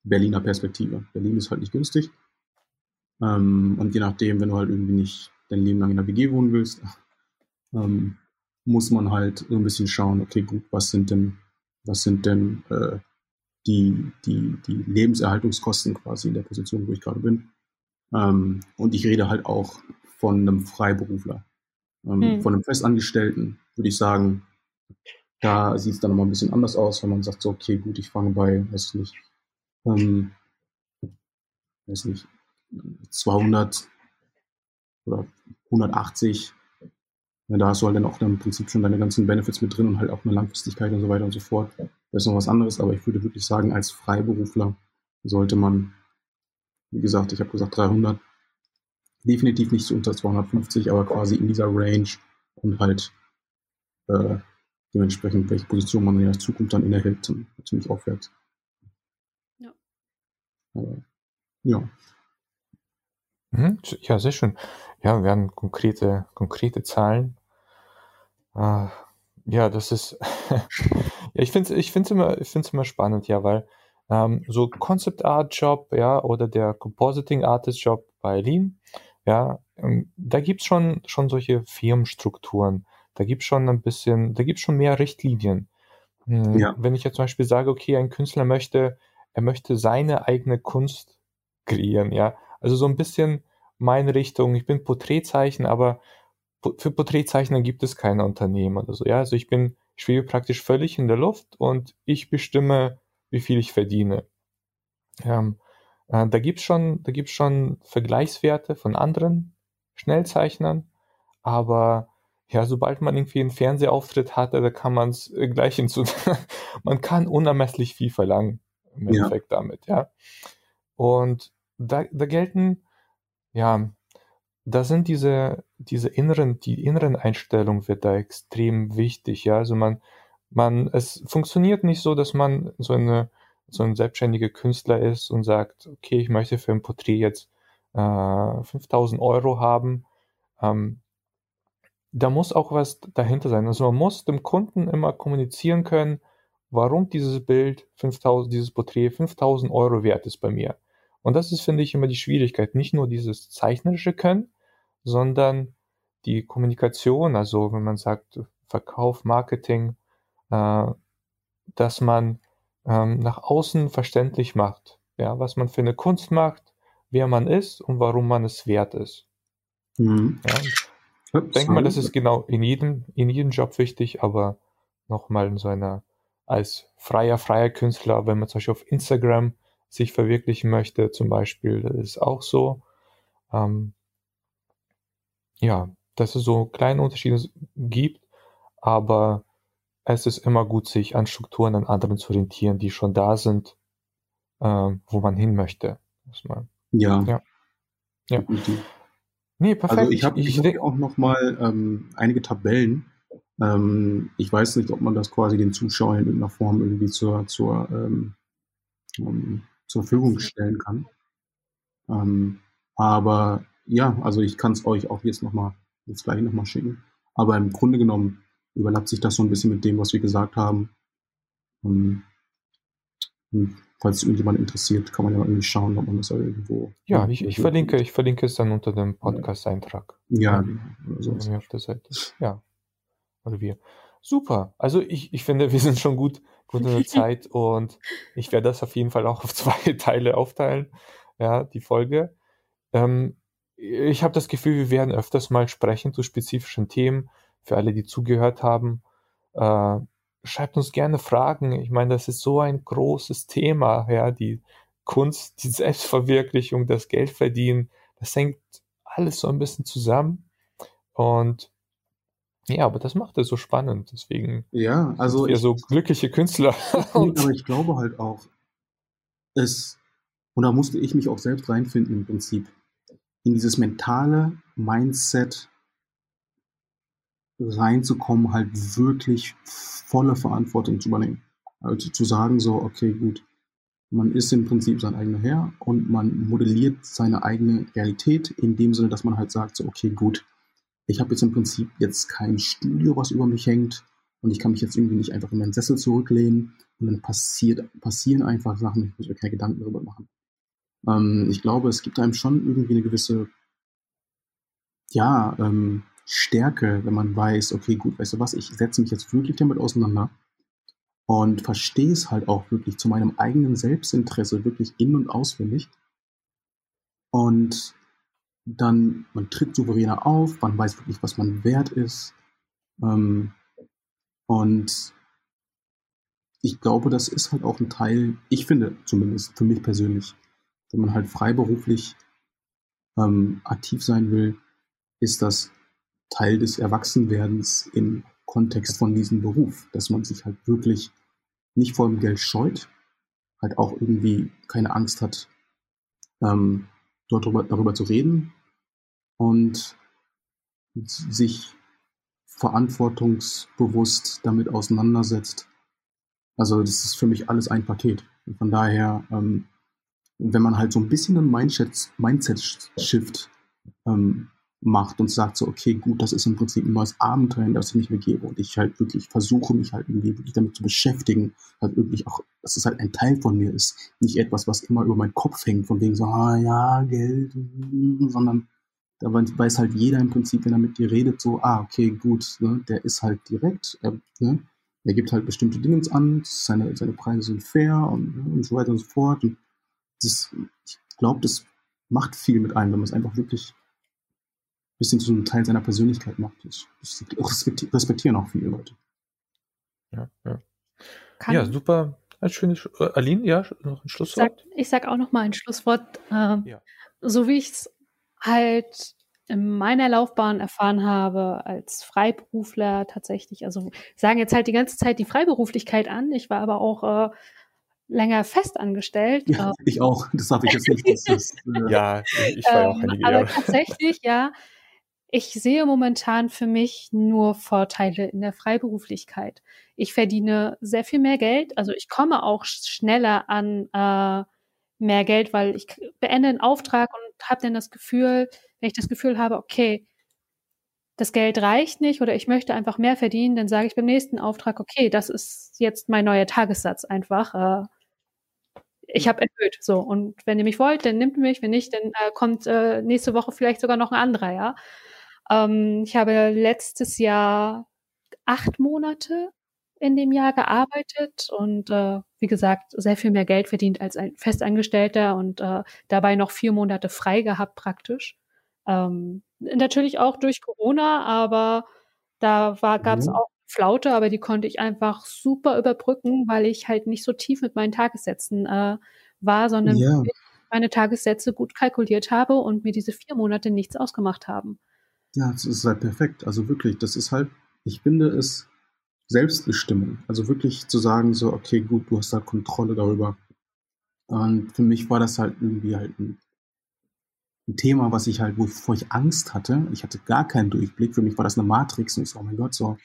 Berliner Perspektive. Berlin ist halt nicht günstig. Ähm, und je nachdem, wenn du halt irgendwie nicht dein Leben lang in der WG wohnen willst, <laughs> ähm, muss man halt so ein bisschen schauen, okay, gut, was sind denn, was sind denn äh, die, die, die Lebenserhaltungskosten quasi in der Position, wo ich gerade bin. Ähm, und ich rede halt auch von einem Freiberufler. Ähm, hm. Von einem Festangestellten würde ich sagen, da sieht es dann nochmal ein bisschen anders aus, wenn man sagt, so, okay, gut, ich fange bei, weiß nicht, ähm, weiß nicht, 200 oder 180 Ja, da hast du halt dann auch dann im Prinzip schon deine ganzen Benefits mit drin und halt auch eine Langfristigkeit und so weiter und so fort. Das ist noch was anderes, aber ich würde wirklich sagen, als Freiberufler sollte man, wie gesagt, ich habe gesagt 300, definitiv nicht so unter 250, aber quasi in dieser Range und halt äh, dementsprechend, welche Position man in der Zukunft dann innehält, ziemlich aufwärts. Ja. Aber, ja. Mhm, ja, sehr schön. Ja, wir haben konkrete, konkrete Zahlen. Äh, ja, das ist, <laughs> ja, ich finde es ich find's immer, ich find's immer spannend, ja, weil ähm, so Concept Art Job, ja, oder der Compositing Artist Job bei Lean, ja, ähm, da gibt's schon, schon solche Firmenstrukturen. Da gibt's schon ein bisschen, da gibt's schon mehr Richtlinien. Hm, ja. Wenn ich jetzt zum Beispiel sage, okay, ein Künstler möchte, er möchte seine eigene Kunst kreieren, ja, also so ein bisschen meine Richtung. Ich bin Porträtzeichen, aber für Porträtzeichner gibt es keine Unternehmen oder so. Ja, also ich bin, ich schwebe praktisch völlig in der Luft und ich bestimme, wie viel ich verdiene. Ähm, äh, da gibt's schon, da gibt's schon Vergleichswerte von anderen Schnellzeichnern, aber ja, sobald man irgendwie einen Fernsehauftritt hatte, da kann man es gleich hinzu, <laughs> man kann unermesslich viel verlangen im Endeffekt ja. damit, ja. Und da, da gelten, ja, da sind diese, diese inneren, die inneren Einstellungen wird da extrem wichtig, ja. Also man, man, es funktioniert nicht so, dass man so eine, so ein selbstständiger Künstler ist und sagt, okay, ich möchte für ein Porträt jetzt äh, 5000 Euro haben. Ähm, da muss auch was dahinter sein. Also man muss dem Kunden immer kommunizieren können, warum dieses Bild 5000, dieses Porträt 5000 Euro wert ist bei mir. Und das ist, finde ich, immer die Schwierigkeit. Nicht nur dieses zeichnerische Können, sondern die Kommunikation, also wenn man sagt Verkauf, Marketing, äh, dass man ähm, nach außen verständlich macht, ja, was man für eine Kunst macht, wer man ist und warum man es wert ist. Mhm. Ja, ich denke mal, das ist genau in jedem, in jedem Job wichtig, aber nochmal in so einer, als freier, freier Künstler, wenn man zum Beispiel auf Instagram sich verwirklichen möchte, zum Beispiel, das ist auch so. Ähm, ja, dass es so kleine Unterschiede gibt, aber es ist immer gut, sich an Strukturen, an anderen zu orientieren, die schon da sind, äh, wo man hin möchte. Ja. Ja. ja. Nee, perfekt. Also ich habe ich, ich hab auch noch mal ähm, einige Tabellen. Ähm, ich weiß nicht, ob man das quasi den Zuschauern in irgendeiner Form irgendwie zur, zur, ähm, um, zur Verfügung stellen kann. Ähm, aber ja, also ich kann es euch auch jetzt nochmal, jetzt gleich nochmal schicken. Aber im Grunde genommen überlappt sich das so ein bisschen mit dem, was wir gesagt haben. Und, und falls irgendjemand interessiert, kann man ja irgendwie schauen, ob man das irgendwo. Ja, ich, ich verlinke, ich verlinke es dann unter dem Podcast-Eintrag. Ja, also auf der Seite. Ja. Oder wir. Super. Also ich, ich finde, wir sind schon gut, gut in der <laughs> Zeit und ich werde das auf jeden Fall auch auf <laughs> zwei Teile aufteilen. Ja, die Folge. Ähm, ich habe das Gefühl, wir werden öfters mal sprechen zu spezifischen Themen. Für alle, die zugehört haben, äh, schreibt uns gerne Fragen. Ich meine, das ist so ein großes Thema, ja, die Kunst, die <laughs> Selbstverwirklichung, das Geldverdienen, das hängt alles so ein bisschen zusammen. Und ja, aber das macht es so spannend. Deswegen ja, also sind wir ich, so glückliche Künstler. <laughs> aber ich <laughs> glaube halt auch, es, und da musste ich mich auch selbst reinfinden im Prinzip in dieses mentale Mindset reinzukommen, halt wirklich volle Verantwortung zu übernehmen. Also zu sagen so, okay, gut, man ist im Prinzip sein eigener Herr und man modelliert seine eigene Realität in dem Sinne, dass man halt sagt so, okay, gut, ich habe jetzt im Prinzip jetzt kein Studio, was über mich hängt und ich kann mich jetzt irgendwie nicht einfach in meinen Sessel zurücklehnen und dann passiert, passieren einfach Sachen, ich muss mir keine Gedanken darüber machen. Ähm, ich glaube, es gibt einem schon irgendwie eine gewisse, ja, ähm, Stärke, wenn man weiß, okay, gut, weißt du was, ich setze mich jetzt wirklich damit auseinander und verstehe es halt auch wirklich zu meinem eigenen Selbstinteresse wirklich in- und auswendig. Und dann, man tritt souveräner auf, man weiß wirklich, was man wert ist. Ähm, und ich glaube, das ist halt auch ein Teil, ich finde zumindest für mich persönlich, wenn man halt freiberuflich ähm, aktiv sein will, ist das Teil des Erwachsenwerdens im Kontext von diesem Beruf, dass man sich halt wirklich nicht vor dem Geld scheut, halt auch irgendwie keine Angst hat, ähm, dort darüber, darüber zu reden und sich verantwortungsbewusst damit auseinandersetzt. Also das ist für mich alles ein Paket. Und von daher, ähm, wenn man halt so ein bisschen einen Mindset-Shift Mindset ähm, macht und sagt so, okay, gut, das ist im Prinzip ein neues Abenteuer, in das ich mich begebe und ich halt wirklich versuche, mich halt irgendwie wirklich damit zu beschäftigen, halt wirklich auch, dass es halt ein Teil von mir ist, nicht etwas, was immer über meinen Kopf hängt, von wegen so, ah ja, Geld, sondern da weiß halt jeder im Prinzip, wenn er mit dir redet, so, ah, okay, gut, ne, der ist halt direkt, er, ne, er gibt halt bestimmte Dinge an, seine, seine Preise sind fair und, ne, und so weiter und so fort. Und das, ich glaube, das macht viel mit einem, wenn man es einfach wirklich ein bisschen zu einem Teil seiner Persönlichkeit macht. Das, das respektieren auch viele Leute. Ja, ja. Kann ja, super. Ein schönes, äh, Aline, ja, noch ein Schlusswort? Ich sag, ich sag auch noch mal ein Schlusswort. Äh, ja. So wie ich es halt in meiner Laufbahn erfahren habe als Freiberufler tatsächlich, also sagen jetzt halt die ganze Zeit die Freiberuflichkeit an. Ich war aber auch äh, länger festangestellt. Ja, äh, ich auch. Das darf ich jetzt nicht. Das ist, äh, ja, ich war <laughs> ähm, auch einige Aber tatsächlich, ja, ich sehe momentan für mich nur Vorteile in der Freiberuflichkeit. Ich verdiene sehr viel mehr Geld, also ich komme auch schneller an äh, mehr Geld, weil ich beende einen Auftrag und habe dann das Gefühl, wenn ich das Gefühl habe, okay, das Geld reicht nicht oder ich möchte einfach mehr verdienen, dann sage ich beim nächsten Auftrag, okay, das ist jetzt mein neuer Tagessatz einfach. Äh, ich habe erhöht. So. Und wenn ihr mich wollt, dann nimmt mich. Wenn nicht, dann äh, kommt äh, nächste Woche vielleicht sogar noch ein anderer, ja. Ähm, ich habe letztes Jahr acht Monate in dem Jahr gearbeitet und äh, wie gesagt sehr viel mehr Geld verdient als ein Festangestellter und äh, dabei noch vier Monate frei gehabt praktisch. Ähm, natürlich auch durch Corona, aber da gab es mhm. auch Flaute, aber die konnte ich einfach super überbrücken, weil ich halt nicht so tief mit meinen Tagessätzen äh, war, sondern ja. meine Tagessätze gut kalkuliert habe und mir diese vier Monate nichts ausgemacht haben. Ja, das ist halt perfekt. Also wirklich, das ist halt, ich finde es Selbstbestimmung. Also wirklich zu sagen, so, okay, gut, du hast da Kontrolle darüber. Und für mich war das halt irgendwie halt ein, ein Thema, was ich halt, wovor ich Angst hatte. Ich hatte gar keinen Durchblick. Für mich war das eine Matrix und ich so, oh mein Gott, so,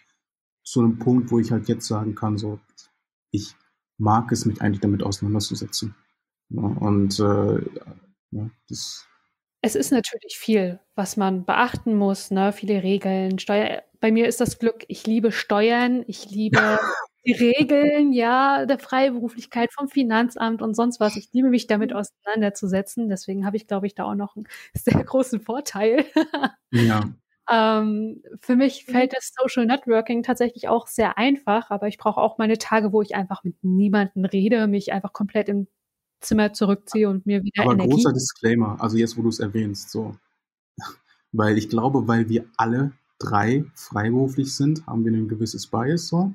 zu einem Punkt, wo ich halt jetzt sagen kann, so, ich mag es, mich eigentlich damit auseinanderzusetzen. Ja, und äh, ja, das es ist natürlich viel, was man beachten muss, ne? Viele Regeln, Steuer. Bei mir ist das Glück, ich liebe Steuern, ich liebe <laughs> die Regeln, ja, der Freiberuflichkeit vom Finanzamt und sonst was. Ich liebe mich damit auseinanderzusetzen. Deswegen habe ich, glaube ich, da auch noch einen <laughs> sehr großen Vorteil. Ja. ähm, für mich fällt das Social Networking tatsächlich auch sehr einfach, aber ich brauche auch meine Tage, wo ich einfach mit niemandem rede, mich einfach komplett im Zimmer zurückziehe und mir wieder Aber Energie. großer Disclaimer, also jetzt, wo du es erwähnst, so. <laughs> Weil ich glaube, weil wir alle drei freiberuflich sind, haben wir ein gewisses Bias so.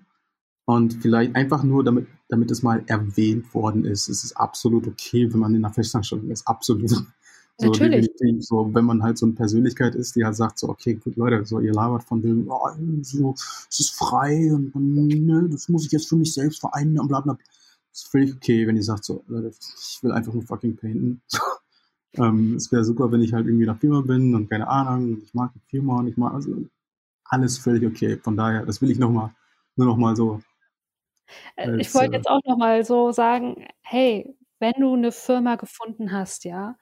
Und vielleicht einfach nur, damit, damit es mal erwähnt worden ist, es ist absolut okay, wenn man in einer Festanstellung ist. Absolut. <laughs> So, Natürlich. So, wenn man halt so eine Persönlichkeit ist, die halt sagt so, okay, gut, Leute, so, ihr labert von dem, oh, so, es ist frei und, ne, das muss ich jetzt für mich selbst vereinen und bla, bla ist völlig okay, wenn ihr sagt so, ich will einfach nur fucking painten. <laughs> ähm, es wäre super, wenn ich halt irgendwie der Firma bin und keine Ahnung, ich mag die Firma und ich mag, also alles völlig okay. Von daher, das will ich noch mal, nur noch mal so. Äh, als, ich wollte äh, jetzt auch noch mal so sagen, hey, wenn du eine Firma gefunden hast, ja,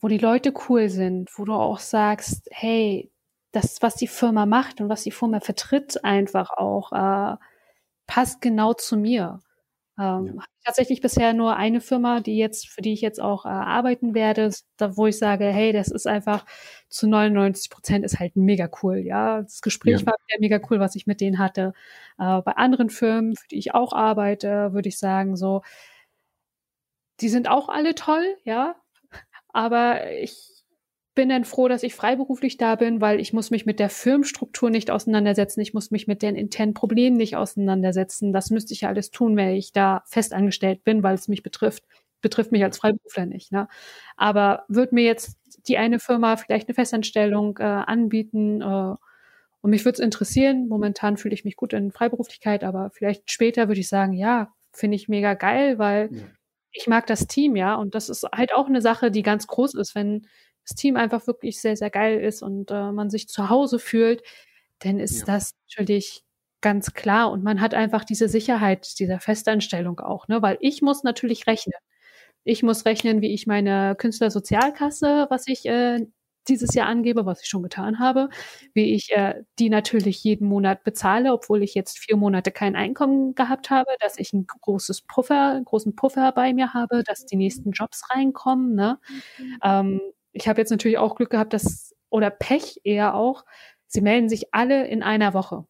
wo die Leute cool sind, wo du auch sagst, hey, das, was die Firma macht und was die Firma vertritt, einfach auch äh, passt genau zu mir. Ähm, ja. Tatsächlich bisher nur eine Firma, die jetzt, für die ich jetzt auch äh, arbeiten werde, da, wo ich sage, hey, das ist einfach zu 99 Prozent ist halt mega cool. Ja, das Gespräch ja. war mega cool, was ich mit denen hatte. Äh, bei anderen Firmen, für die ich auch arbeite, würde ich sagen, so, die sind auch alle toll, ja, aber ich bin dann froh, dass ich freiberuflich da bin, weil ich muss mich mit der Firmenstruktur nicht auseinandersetzen. Ich muss mich mit den internen Problemen nicht auseinandersetzen. Das müsste ich ja alles tun, wenn ich da festangestellt bin, weil es mich betrifft. betrifft mich als Freiberufler nicht. Ne? Aber wird mir jetzt die eine Firma vielleicht eine Festanstellung äh, anbieten äh, und mich würde es interessieren. Momentan fühle ich mich gut in Freiberuflichkeit, aber vielleicht später würde ich sagen, ja, finde ich mega geil, weil ja. ich mag das Team, ja. Und das ist halt auch eine Sache, die ganz groß ist, wenn das Team einfach wirklich sehr, sehr geil ist und äh, man sich zu Hause fühlt, dann ist ja. das natürlich ganz klar. Und man hat einfach diese Sicherheit dieser Festanstellung auch, ne? Weil ich muss natürlich rechnen. Ich muss rechnen, wie ich meine Künstlersozialkasse, was ich äh, dieses Jahr angebe, was ich schon getan habe, wie ich äh, die natürlich jeden Monat bezahle, obwohl ich jetzt vier Monate kein Einkommen gehabt habe, dass ich ein großes Puffer, einen großen Puffer bei mir habe, dass die nächsten Jobs reinkommen. Ne? Mhm. Ähm, ich habe jetzt natürlich auch Glück gehabt, dass, oder Pech eher auch, sie melden sich alle in einer Woche.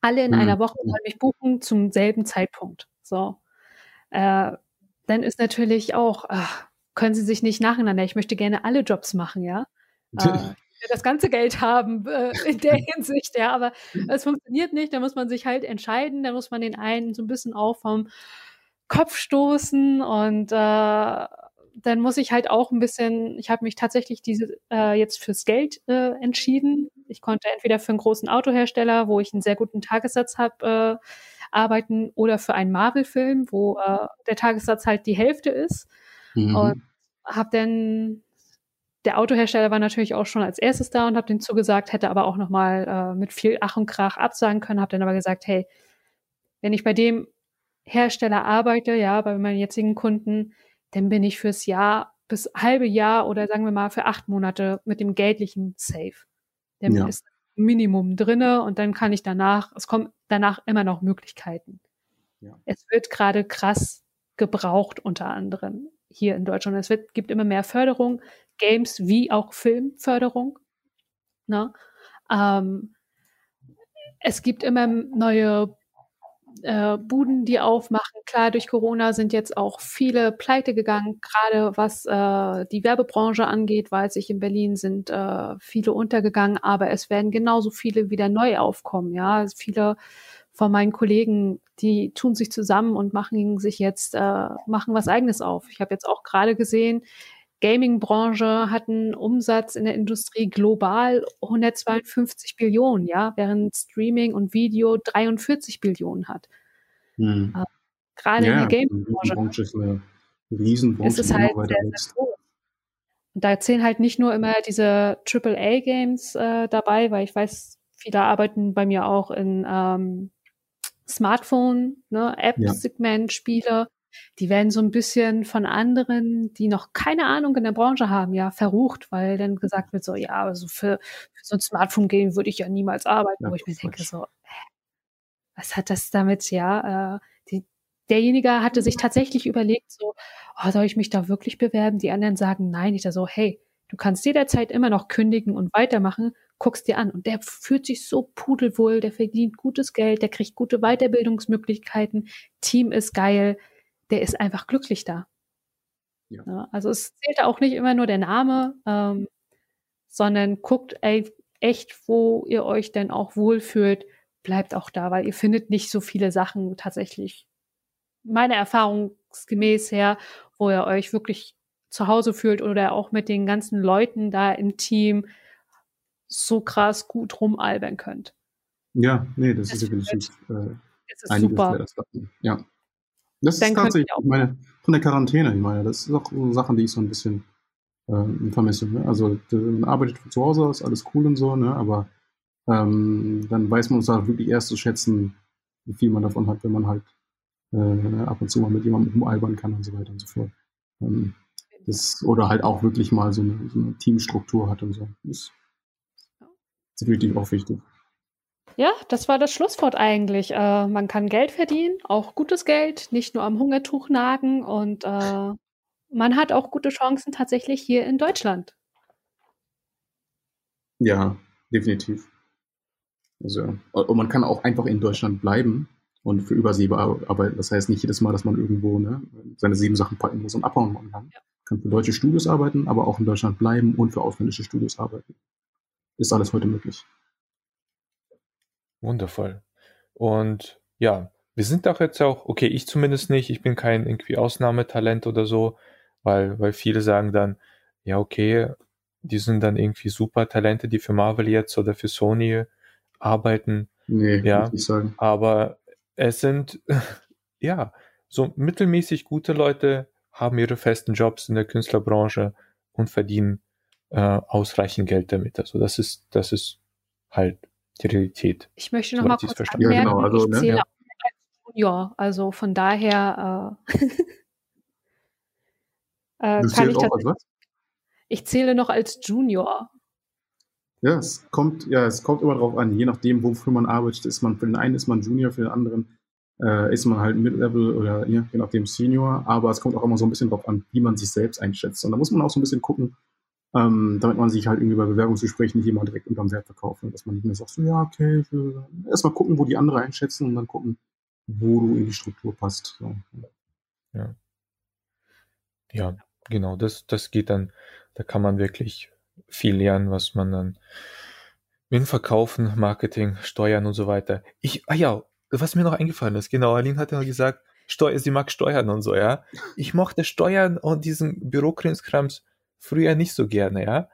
Alle in mhm. einer Woche wollen mich buchen zum selben Zeitpunkt. So. Äh, dann ist natürlich auch, ach, können sie sich nicht nacheinander. Ich möchte gerne alle Jobs machen, ja. <laughs> Äh, das ganze Geld haben äh, in der <laughs> Hinsicht, ja, aber es funktioniert nicht, da muss man sich halt entscheiden, da muss man den einen so ein bisschen auch vom Kopf stoßen und äh, dann muss ich halt auch ein bisschen, ich habe mich tatsächlich diese äh, jetzt fürs Geld äh, entschieden. Ich konnte entweder für einen großen Autohersteller, wo ich einen sehr guten Tagessatz habe, äh, arbeiten oder für einen Marvel-Film, wo äh, der Tagessatz halt die Hälfte ist. Mhm. Und habe dann der Autohersteller war natürlich auch schon als erstes da und habe den zugesagt, hätte aber auch nochmal äh, mit viel Ach und Krach absagen können, habe dann aber gesagt, hey, wenn ich bei dem Hersteller arbeite, ja, bei meinen jetzigen Kunden, dann bin ich fürs Jahr bis halbe Jahr oder sagen wir mal für acht Monate mit dem geldlichen safe. Dann ja. ist Minimum drinne und dann kann ich danach, es kommen danach immer noch Möglichkeiten. Ja. Es wird gerade krass gebraucht unter anderem hier in Deutschland. Es wird, gibt immer mehr Förderung, Games wie auch Filmförderung. Ne? Ähm, es gibt immer neue äh, Buden, die aufmachen. Klar, durch Corona sind jetzt auch viele pleite gegangen, gerade was äh, die Werbebranche angeht, weiß ich, in Berlin sind äh, viele untergegangen, aber es werden genauso viele wieder neu aufkommen. Ja, viele von meinen Kollegen, die tun sich zusammen und machen sich jetzt, äh, machen was eigenes auf. Ich habe jetzt auch gerade gesehen, Gaming-Branche hat einen Umsatz in der Industrie global 152 Billionen, ja, während Streaming und Video 43 Billionen hat. Hm. Äh, gerade ja, in der Gaming-Branche. ist eine Riesenbranche. Es ist halt sehr, sehr groß. Und da zählen halt nicht nur immer diese AAA-Games äh, dabei, weil ich weiß, viele arbeiten bei mir auch in ähm, Smartphone, ne, App-Segment, Spiele, die werden so ein bisschen von anderen, die noch keine Ahnung in der Branche haben, ja, verrucht, weil dann gesagt wird so, ja, also für, für so ein Smartphone-Game würde ich ja niemals arbeiten, ja, wo ich mir denke so, was hat das damit, ja, äh, die, derjenige hatte sich tatsächlich überlegt so, oh, soll ich mich da wirklich bewerben? Die anderen sagen nein. Ich da so, hey, du kannst jederzeit immer noch kündigen und weitermachen guckst dir an. Und der fühlt sich so pudelwohl, der verdient gutes Geld, der kriegt gute Weiterbildungsmöglichkeiten, Team ist geil, der ist einfach glücklich da. Ja. Ja, also es zählt auch nicht immer nur der Name, ähm, sondern guckt ey, echt, wo ihr euch denn auch wohlfühlt, bleibt auch da, weil ihr findet nicht so viele Sachen tatsächlich, meiner erfahrungsgemäß her, wo ihr euch wirklich zu Hause fühlt oder auch mit den ganzen Leuten da im Team so krass gut rumalbern könnt. Ja, nee, das, das ist definitiv äh, ist super. Das ja. Das Dann ist tatsächlich, ich meine, von der Quarantäne, ich meine, das ist auch so Sachen, die ich so ein bisschen äh, vermisse. Ne? Also man arbeitet von zu Hause aus, alles cool und so, ne? aber ähm, dann weiß man uns da wirklich erst zu schätzen, wie viel man davon hat, wenn man halt äh, ab und zu mal mit jemandem rumalbern kann und so weiter und so fort. Ähm, das, oder halt auch wirklich mal so eine, so eine Teamstruktur hat und so. Das definitiv auch wichtig. Ja, das war das Schlusswort eigentlich. Äh, man kann Geld verdienen, auch gutes Geld, nicht nur am Hungertuch nagen und äh, man hat auch gute Chancen tatsächlich hier in Deutschland. Ja, definitiv. Also, und man kann auch einfach in Deutschland bleiben und für Übersee arbeiten. Das heißt nicht jedes Mal, dass man irgendwo ne, seine sieben Sachen packen muss und abhauen kann. Ja. Kann für deutsche Studios arbeiten, aber auch in Deutschland bleiben und für ausländische Studios arbeiten ist alles heute möglich. Wundervoll. Und ja, wir sind doch jetzt auch, okay, ich zumindest nicht, ich bin kein irgendwie Ausnahmetalent oder so, weil, weil viele sagen dann, ja, okay, die sind dann irgendwie super Talente, die für Marvel jetzt oder für Sony arbeiten. Nee, ja, ich sagen. aber es sind, <laughs> ja, so mittelmäßig gute Leute haben ihre festen Jobs in der Künstlerbranche und verdienen äh, ausreichend Geld damit. Also das ist, das ist halt die Realität. Ich möchte noch mal kurz anmerken, ja, genau. also, ich ne, zähle ja. als Junior, also von daher äh, <laughs> äh, kann ich, auch als was? ich zähle noch als Junior. Ja, es kommt, ja, es kommt immer darauf an, je nachdem, wofür man arbeitet, ist man, für den einen ist man Junior, für den anderen äh, ist man halt Mid-Level oder ja, je nachdem Senior, aber es kommt auch immer so ein bisschen darauf an, wie man sich selbst einschätzt. Und da muss man auch so ein bisschen gucken, ähm, damit man sich halt irgendwie bei Bewerbungsgesprächen nicht immer direkt unterm Wert verkauft. Und dass man nicht mehr sagt, so, ja, okay, erstmal gucken, wo die andere einschätzen und dann gucken, wo du in die Struktur passt. So. Ja. Ja, genau, das, das geht dann, da kann man wirklich viel lernen, was man dann mit Verkaufen, Marketing, Steuern und so weiter. Ich, ah ja, was mir noch eingefallen ist, genau, Aline hat ja gesagt, Steuer, sie mag Steuern und so, ja. Ich mochte Steuern und diesen Bürokrimskrams früher nicht so gerne, ja.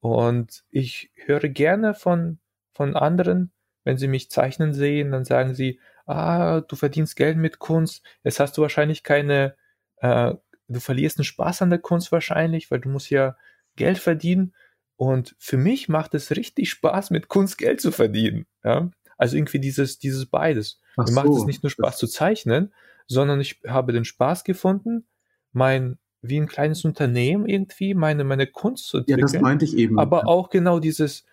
Und ich höre gerne von, von anderen, wenn sie mich zeichnen sehen, dann sagen sie, ah, du verdienst Geld mit Kunst, jetzt hast du wahrscheinlich keine, äh, du verlierst den Spaß an der Kunst wahrscheinlich, weil du musst ja Geld verdienen. Und für mich macht es richtig Spaß, mit Kunst Geld zu verdienen. Ja? Also irgendwie dieses, dieses beides. Ach Mir so. macht es nicht nur Spaß zu zeichnen, sondern ich habe den Spaß gefunden, mein, wie ein kleines Unternehmen irgendwie, meine, meine Kunst zu entwickeln. Ja, das meinte ich eben. Aber auch genau dieses,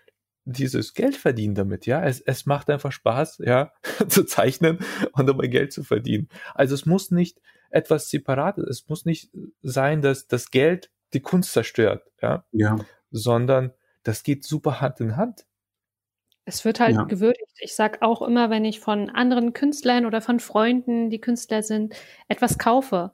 dieses Geld verdienen damit, ja. Es, es macht einfach Spaß, ja, <laughs> zu zeichnen und dabei Geld zu verdienen. Also es muss nicht etwas Separates, es muss nicht sein, dass das Geld die Kunst zerstört, ja. Ja. Sondern das geht super Hand in Hand. Es wird halt ja. gewürdigt. Ich sag auch immer, wenn ich von anderen Künstlern oder von Freunden, die Künstler sind, etwas kaufe,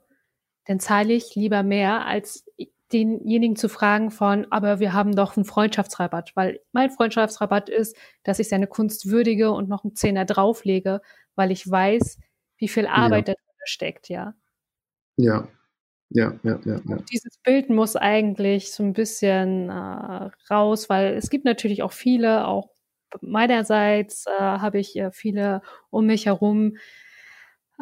dann zahle ich lieber mehr, als denjenigen zu fragen von, aber wir haben doch einen Freundschaftsrabatt, weil mein Freundschaftsrabatt ist, dass ich seine Kunst würdige und noch einen Zehner drauflege, weil ich weiß, wie viel Arbeit ja. da drin steckt, ja. Ja, ja, ja, ja, ja. Dieses Bild muss eigentlich so ein bisschen äh, raus, weil es gibt natürlich auch viele, auch meinerseits äh, habe ich äh, viele um mich herum,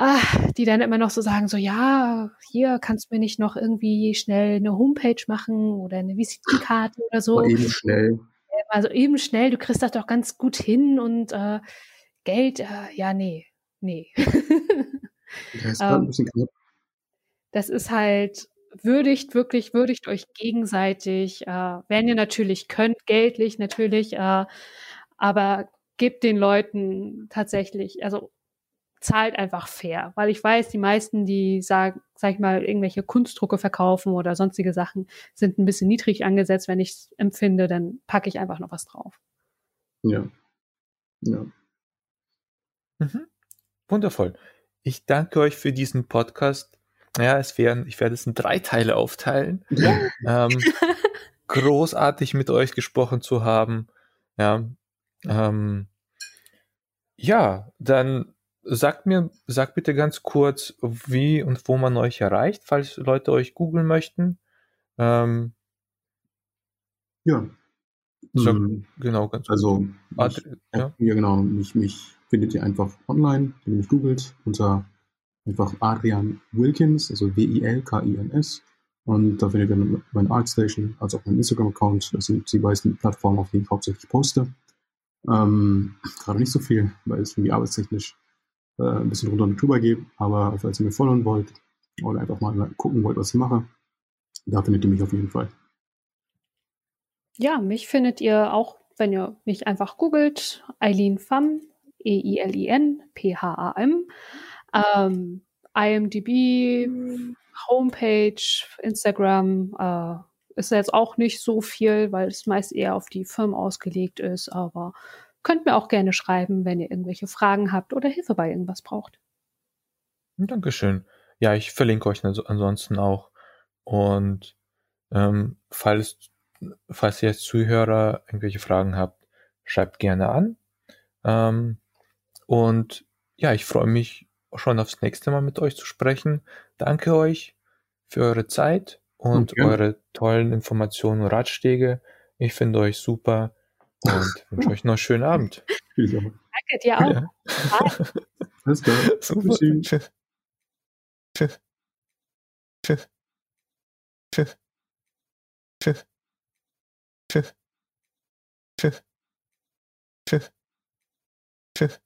ah, die dann immer noch so sagen, so ja, hier kannst du mir nicht noch irgendwie schnell eine Homepage machen oder eine Visitenkarte oder so. Eben schnell. Also eben schnell, du kriegst das doch ganz gut hin und äh, Geld, äh, ja, nee, nee. <laughs> das, ist ähm, das ist halt, würdigt wirklich, würdigt euch gegenseitig, äh, wenn ihr natürlich könnt, geldlich natürlich, äh, aber gebt den Leuten tatsächlich, also zahlt einfach fair, weil ich weiß, die meisten, die sagen, sag ich mal, irgendwelche Kunstdrucke verkaufen oder sonstige Sachen, sind ein bisschen niedrig angesetzt. Wenn ich es empfinde, dann packe ich einfach noch was drauf. Ja. Ja. Mhm. Wundervoll. Ich danke euch für diesen Podcast. Ja, es werden, ich werde es in drei Teile aufteilen. Ja. Ähm, <laughs> großartig mit euch gesprochen zu haben. Ja, ähm, ja, dann sagt mir, sagt bitte ganz kurz, wie und wo man euch erreicht, falls Leute euch googeln möchten. Ähm, ja. So, mhm. Genau, ganz Also, mich, ja. ja. genau. Mich, mich findet ihr einfach online, wenn ihr mich googelt, unter einfach Adrian Wilkins, also W-I-L-K-I-N-S. Und da findet ihr meine Artstation, also auch meinen Instagram-Account. Das sind die meisten Plattformen, auf denen ich hauptsächlich poste. Ähm, gerade nicht so viel, weil es irgendwie arbeitstechnisch äh, ein bisschen runter und drüber geht. Aber falls ihr mir folgen wollt oder einfach mal gucken wollt, was ich mache, da findet ihr mich auf jeden Fall. Ja, mich findet ihr auch, wenn ihr mich einfach googelt, Eileen Pham, E-I-L-I-N, P-H-A-M, ähm, IMDb, Homepage, Instagram, äh, ist jetzt auch nicht so viel, weil es meist eher auf die Firmen ausgelegt ist, aber könnt mir auch gerne schreiben, wenn ihr irgendwelche Fragen habt oder Hilfe bei irgendwas braucht. Dankeschön. Ja, ich verlinke euch ansonsten auch. Und ähm, falls, falls ihr als Zuhörer irgendwelche Fragen habt, schreibt gerne an. Ähm, und ja, ich freue mich schon aufs nächste Mal mit euch zu sprechen. Danke euch für eure Zeit und okay. eure tollen Informationen und Ratschläge. Ich finde euch super und wünsche euch noch einen schönen Abend. <laughs> Danke dir auch. Ja. Alles klar. <laughs> Super. Tschüss. Tschüss. Tschüss. Tschüss. Tschüss. Tschüss. Tschüss. Tschüss. Tschüss.